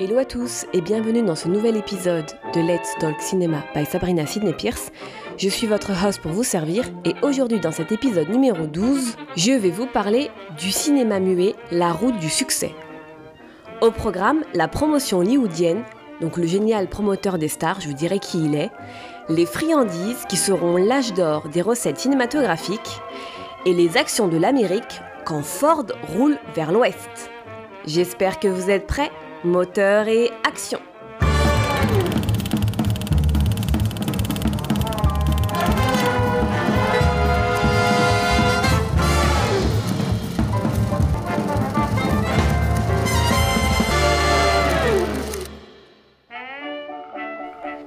Hello à tous et bienvenue dans ce nouvel épisode de Let's Talk Cinema by Sabrina Sidney Pierce. Je suis votre host pour vous servir et aujourd'hui dans cet épisode numéro 12, je vais vous parler du cinéma muet, la route du succès. Au programme, la promotion hollywoodienne, donc le génial promoteur des stars, je vous dirai qui il est, les friandises qui seront l'âge d'or des recettes cinématographiques et les actions de l'Amérique quand Ford roule vers l'ouest. J'espère que vous êtes prêts moteur et action.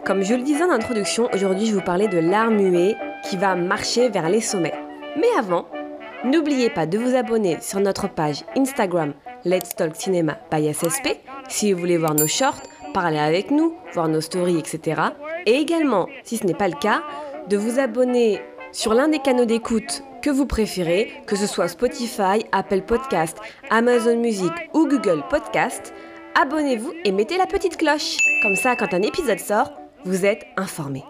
Comme je le disais en introduction, aujourd'hui je vous parler de l'art muet qui va marcher vers les sommets. Mais avant, n'oubliez pas de vous abonner sur notre page Instagram Let's Talk Cinema by SSP si vous voulez voir nos shorts, parler avec nous, voir nos stories, etc. Et également, si ce n'est pas le cas, de vous abonner sur l'un des canaux d'écoute que vous préférez, que ce soit Spotify, Apple Podcast, Amazon Music ou Google Podcast. Abonnez-vous et mettez la petite cloche. Comme ça, quand un épisode sort, vous êtes informés.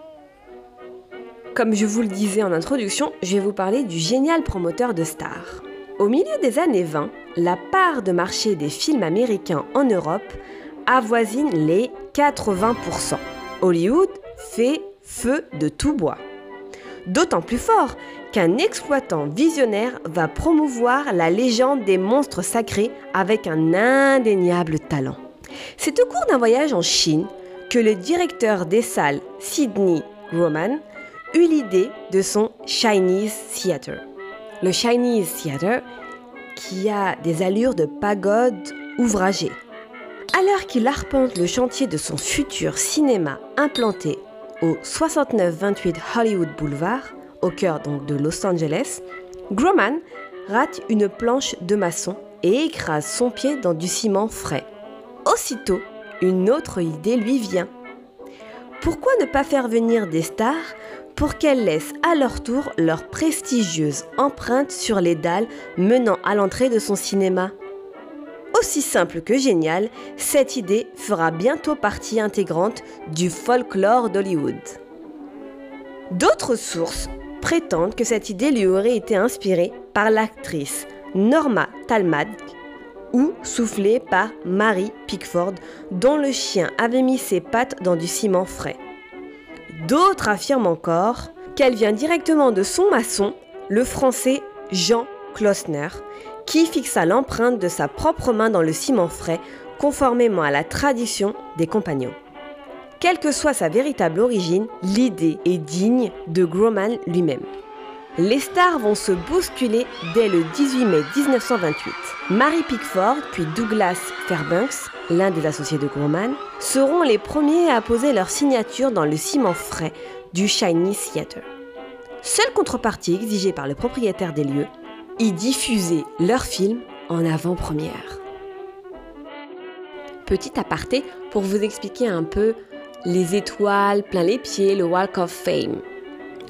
Comme je vous le disais en introduction, je vais vous parler du génial promoteur de stars. Au milieu des années 20, la part de marché des films américains en Europe avoisine les 80%. Hollywood fait feu de tout bois. D'autant plus fort qu'un exploitant visionnaire va promouvoir la légende des monstres sacrés avec un indéniable talent. C'est au cours d'un voyage en Chine que le directeur des salles, Sidney Roman, eut l'idée de son Chinese Theater le Chinese Theater, qui a des allures de pagode ouvragée. Alors qu'il arpente le chantier de son futur cinéma implanté au 6928 Hollywood Boulevard, au cœur donc de Los Angeles, Grumman rate une planche de maçon et écrase son pied dans du ciment frais. Aussitôt, une autre idée lui vient. Pourquoi ne pas faire venir des stars pour qu'elles laissent à leur tour leur prestigieuse empreinte sur les dalles menant à l'entrée de son cinéma. Aussi simple que génial, cette idée fera bientôt partie intégrante du folklore d'Hollywood. D'autres sources prétendent que cette idée lui aurait été inspirée par l'actrice Norma Talmadge ou soufflée par Mary Pickford, dont le chien avait mis ses pattes dans du ciment frais. D'autres affirment encore qu'elle vient directement de son maçon, le français Jean Klosner, qui fixa l'empreinte de sa propre main dans le ciment frais, conformément à la tradition des compagnons. Quelle que soit sa véritable origine, l'idée est digne de Grumman lui-même. Les stars vont se bousculer dès le 18 mai 1928. Mary Pickford puis Douglas Fairbanks, l'un des associés de Grumman, seront les premiers à poser leur signature dans le ciment frais du Chinese Theater. Seule contrepartie exigée par le propriétaire des lieux, y diffuser leur film en avant-première. Petit aparté pour vous expliquer un peu les étoiles plein les pieds, le Walk of Fame.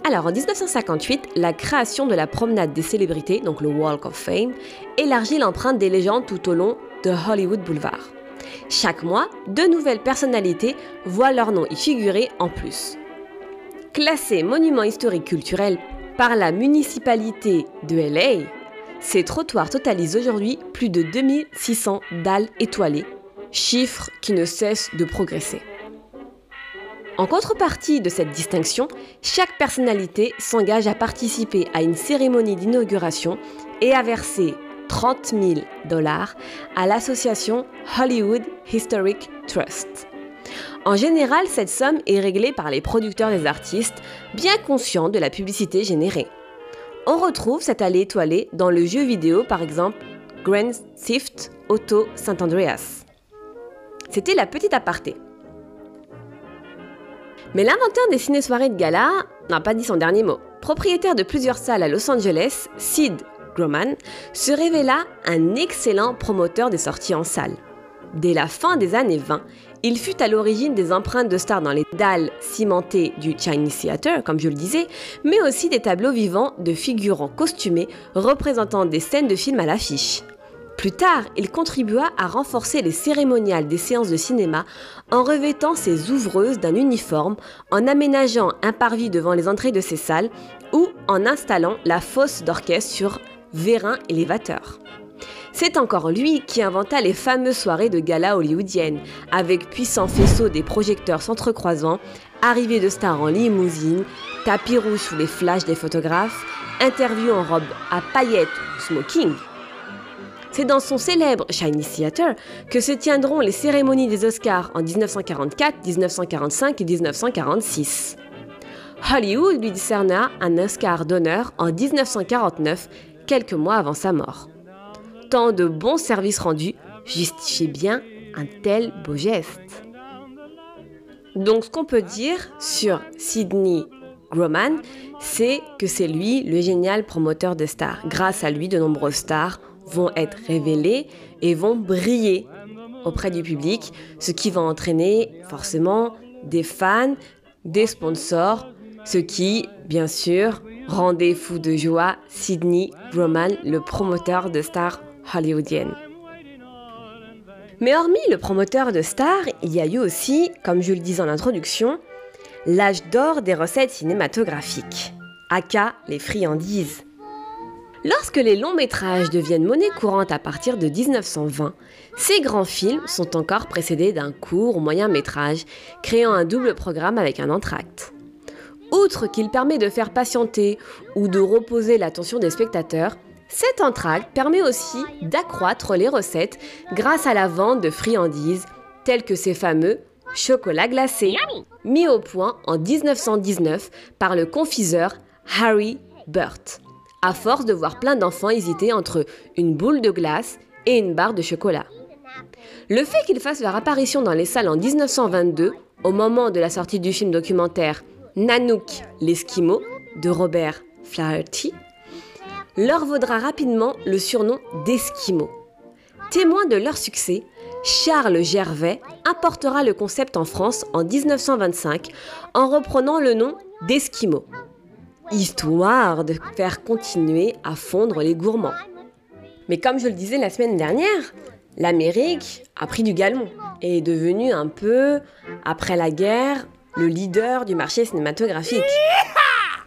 Alors en 1958, la création de la promenade des célébrités, donc le Walk of Fame, élargit l'empreinte des légendes tout au long de Hollywood Boulevard. Chaque mois, de nouvelles personnalités voient leur nom y figurer en plus. Classés monuments historiques culturels par la municipalité de LA, ces trottoirs totalisent aujourd'hui plus de 2600 dalles étoilées, chiffre qui ne cesse de progresser. En contrepartie de cette distinction, chaque personnalité s'engage à participer à une cérémonie d'inauguration et à verser 30 000 dollars à l'association Hollywood Historic Trust. En général, cette somme est réglée par les producteurs des artistes, bien conscients de la publicité générée. On retrouve cette allée étoilée dans le jeu vidéo, par exemple Grand Theft Auto Saint Andreas. C'était la petite aparté. Mais l'inventeur des ciné-soirées de gala n'a pas dit son dernier mot. Propriétaire de plusieurs salles à Los Angeles, Sid Grumman se révéla un excellent promoteur des sorties en salle. Dès la fin des années 20, il fut à l'origine des empreintes de stars dans les dalles cimentées du Chinese Theater, comme je le disais, mais aussi des tableaux vivants de figurants costumés représentant des scènes de films à l'affiche. Plus tard, il contribua à renforcer les cérémoniales des séances de cinéma en revêtant ses ouvreuses d'un uniforme, en aménageant un parvis devant les entrées de ses salles ou en installant la fosse d'orchestre sur vérin élévateur. C'est encore lui qui inventa les fameuses soirées de gala hollywoodiennes, avec puissants faisceaux des projecteurs s'entrecroisant, arrivée de stars en limousine, tapis rouge sous les flashs des photographes, interviews en robe à paillettes ou smoking. C'est dans son célèbre Shiny Theater que se tiendront les cérémonies des Oscars en 1944, 1945 et 1946. Hollywood lui décerna un Oscar d'honneur en 1949, quelques mois avant sa mort. Tant de bons services rendus justifiaient bien un tel beau geste. Donc ce qu'on peut dire sur Sidney Groman, c'est que c'est lui le génial promoteur de stars. Grâce à lui, de nombreuses stars vont être révélés et vont briller auprès du public, ce qui va entraîner forcément des fans, des sponsors, ce qui, bien sûr, rendait fou de joie Sidney Roman, le promoteur de stars hollywoodiennes. Mais hormis le promoteur de stars, il y a eu aussi, comme je le disais en introduction, l'âge d'or des recettes cinématographiques, aka les friandises. Lorsque les longs métrages deviennent monnaie courante à partir de 1920, ces grands films sont encore précédés d'un court ou moyen métrage, créant un double programme avec un entracte. Outre qu'il permet de faire patienter ou de reposer l'attention des spectateurs, cet entracte permet aussi d'accroître les recettes grâce à la vente de friandises telles que ces fameux chocolats glacés, mis au point en 1919 par le confiseur Harry Burt à force de voir plein d'enfants hésiter entre une boule de glace et une barre de chocolat. Le fait qu'ils fassent leur apparition dans les salles en 1922, au moment de la sortie du film documentaire Nanook l'Esquimau de Robert Flaherty, leur vaudra rapidement le surnom d'Esquimaux. Témoin de leur succès, Charles Gervais importera le concept en France en 1925 en reprenant le nom d'Esquimaux histoire de faire continuer à fondre les gourmands. Mais comme je le disais la semaine dernière, l'Amérique a pris du galon et est devenue un peu, après la guerre, le leader du marché cinématographique.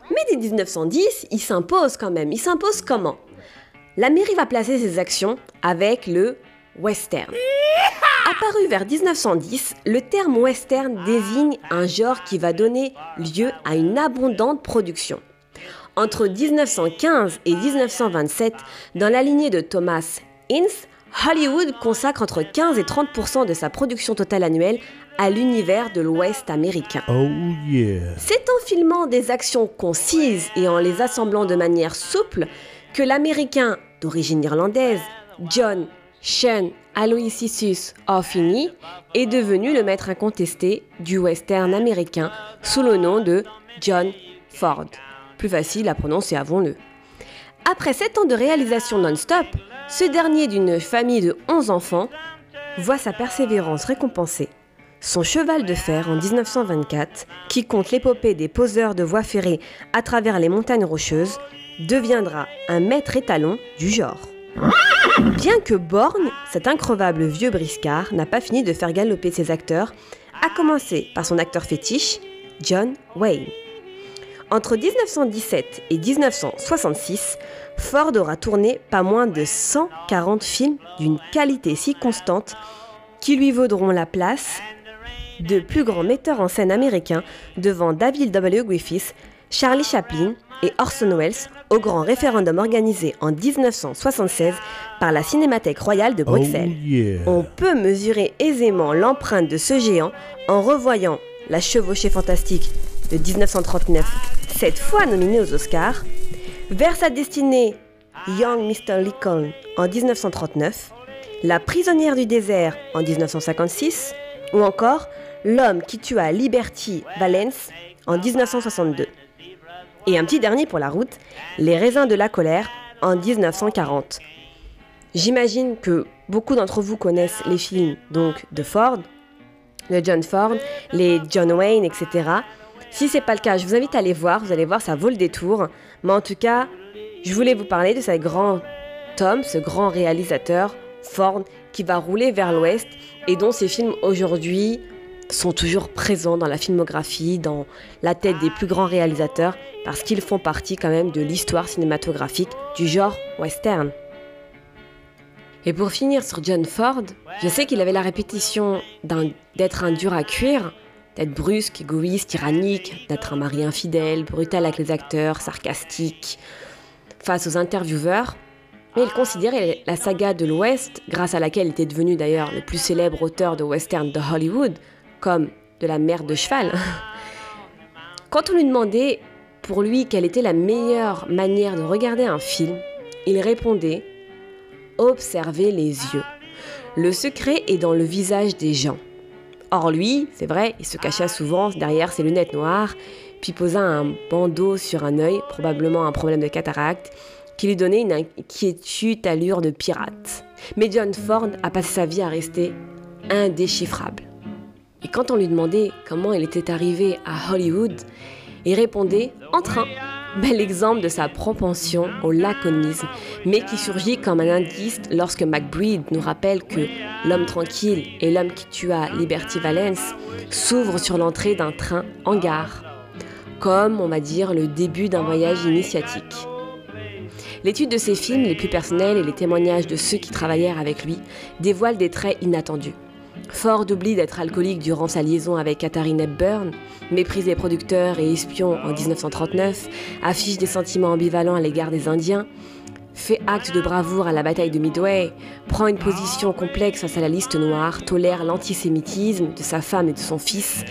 Mais dès 1910, il s'impose quand même. Il s'impose comment? L'Amérique va placer ses actions avec le western. Apparu vers 1910, le terme western désigne un genre qui va donner lieu à une abondante production. Entre 1915 et 1927, dans la lignée de Thomas Ince, Hollywood consacre entre 15 et 30% de sa production totale annuelle à l'univers de l'Ouest américain. Oh C'est en filmant des actions concises et en les assemblant de manière souple que l'Américain d'origine irlandaise, John Sean Aloysius Orfini, est devenu le maître incontesté du western américain sous le nom de John Ford facile à prononcer, avons-le. Après 7 ans de réalisation non-stop, ce dernier d'une famille de 11 enfants voit sa persévérance récompensée. Son cheval de fer en 1924, qui compte l'épopée des poseurs de voies ferrées à travers les montagnes rocheuses, deviendra un maître étalon du genre. Bien que borgne, cet increvable vieux briscard n'a pas fini de faire galoper ses acteurs, à commencer par son acteur fétiche, John Wayne. Entre 1917 et 1966, Ford aura tourné pas moins de 140 films d'une qualité si constante qui lui vaudront la place de plus grands metteurs en scène américains devant David W. Griffith, Charlie Chaplin et Orson Welles au grand référendum organisé en 1976 par la Cinémathèque royale de Bruxelles. Oh, On peut mesurer aisément l'empreinte de ce géant en revoyant la chevauchée fantastique de 1939 cette fois nominé aux Oscars, vers sa destinée Young Mr. Lincoln en 1939, La prisonnière du désert en 1956, ou encore L'homme qui tua Liberty Valence en 1962. Et un petit dernier pour la route, Les raisins de la colère en 1940. J'imagine que beaucoup d'entre vous connaissent les films donc de Ford, de John Ford, les John Wayne, etc. Si c'est pas le cas, je vous invite à aller voir. Vous allez voir, ça vaut le détour. Mais en tout cas, je voulais vous parler de ce grand Tom, ce grand réalisateur, Ford, qui va rouler vers l'ouest et dont ses films aujourd'hui sont toujours présents dans la filmographie, dans la tête des plus grands réalisateurs, parce qu'ils font partie quand même de l'histoire cinématographique du genre western. Et pour finir sur John Ford, je sais qu'il avait la répétition d'être un dur à cuire, d'être brusque, égoïste, tyrannique, d'être un mari infidèle, brutal avec les acteurs, sarcastique face aux intervieweurs. Mais il considérait la saga de l'Ouest, grâce à laquelle il était devenu d'ailleurs le plus célèbre auteur de western de Hollywood, comme de la mère de cheval. Quand on lui demandait pour lui quelle était la meilleure manière de regarder un film, il répondait Observer les yeux. Le secret est dans le visage des gens. Or lui, c'est vrai, il se cachait souvent derrière ses lunettes noires, puis posa un bandeau sur un œil, probablement un problème de cataracte, qui lui donnait une inquiétude allure de pirate. Mais John Ford a passé sa vie à rester indéchiffrable. Et quand on lui demandait comment il était arrivé à Hollywood, il répondait en train. Bel exemple de sa propension au laconisme, mais qui surgit comme un indice lorsque McBride nous rappelle que L'homme tranquille et l'homme qui tua Liberty Valence s'ouvrent sur l'entrée d'un train en gare, comme on va dire le début d'un voyage initiatique. L'étude de ses films les plus personnels et les témoignages de ceux qui travaillèrent avec lui dévoilent des traits inattendus. Ford oublie d'être alcoolique durant sa liaison avec Katharine Hepburn, méprise des producteurs et espion en 1939, affiche des sentiments ambivalents à l'égard des Indiens, fait acte de bravoure à la bataille de Midway, prend une position complexe face à la liste noire, tolère l'antisémitisme de sa femme et de son fils,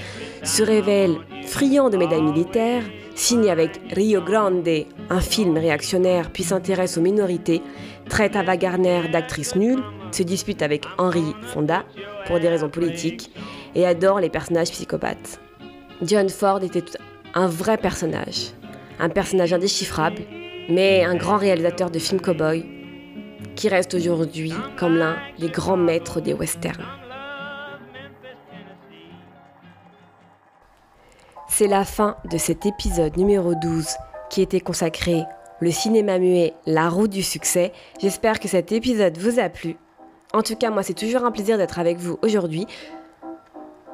se révèle friand de médailles militaires, signe avec Rio Grande un film réactionnaire puis s'intéresse aux minorités, traite Ava Gardner d'actrice nulle, se dispute avec Henry Fonda pour des raisons politiques et adore les personnages psychopathes. John Ford était un vrai personnage, un personnage indéchiffrable, mais un grand réalisateur de films cow-boy qui reste aujourd'hui comme l'un des grands maîtres des westerns. C'est la fin de cet épisode numéro 12 qui était consacré le cinéma muet, la route du succès. J'espère que cet épisode vous a plu. En tout cas, moi, c'est toujours un plaisir d'être avec vous aujourd'hui.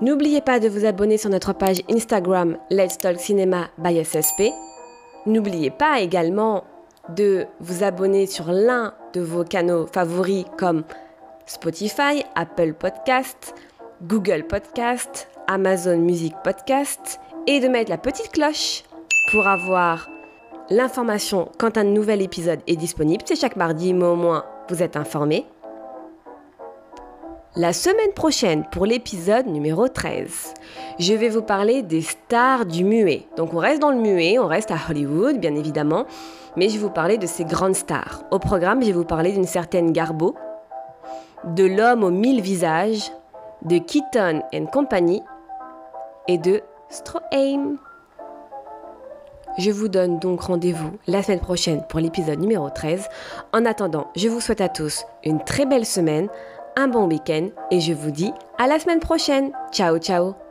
N'oubliez pas de vous abonner sur notre page Instagram Let's Talk Cinema by SSP. N'oubliez pas également de vous abonner sur l'un de vos canaux favoris comme Spotify, Apple Podcast, Google Podcast, Amazon Music Podcast et de mettre la petite cloche pour avoir l'information quand un nouvel épisode est disponible. C'est chaque mardi, mais au moins vous êtes informés. La semaine prochaine, pour l'épisode numéro 13, je vais vous parler des stars du muet. Donc on reste dans le muet, on reste à Hollywood, bien évidemment, mais je vais vous parler de ces grandes stars. Au programme, je vais vous parler d'une certaine Garbo, de l'homme aux mille visages, de Keaton and Company et de Stroheim. Je vous donne donc rendez-vous la semaine prochaine pour l'épisode numéro 13. En attendant, je vous souhaite à tous une très belle semaine, un bon week-end et je vous dis à la semaine prochaine. Ciao ciao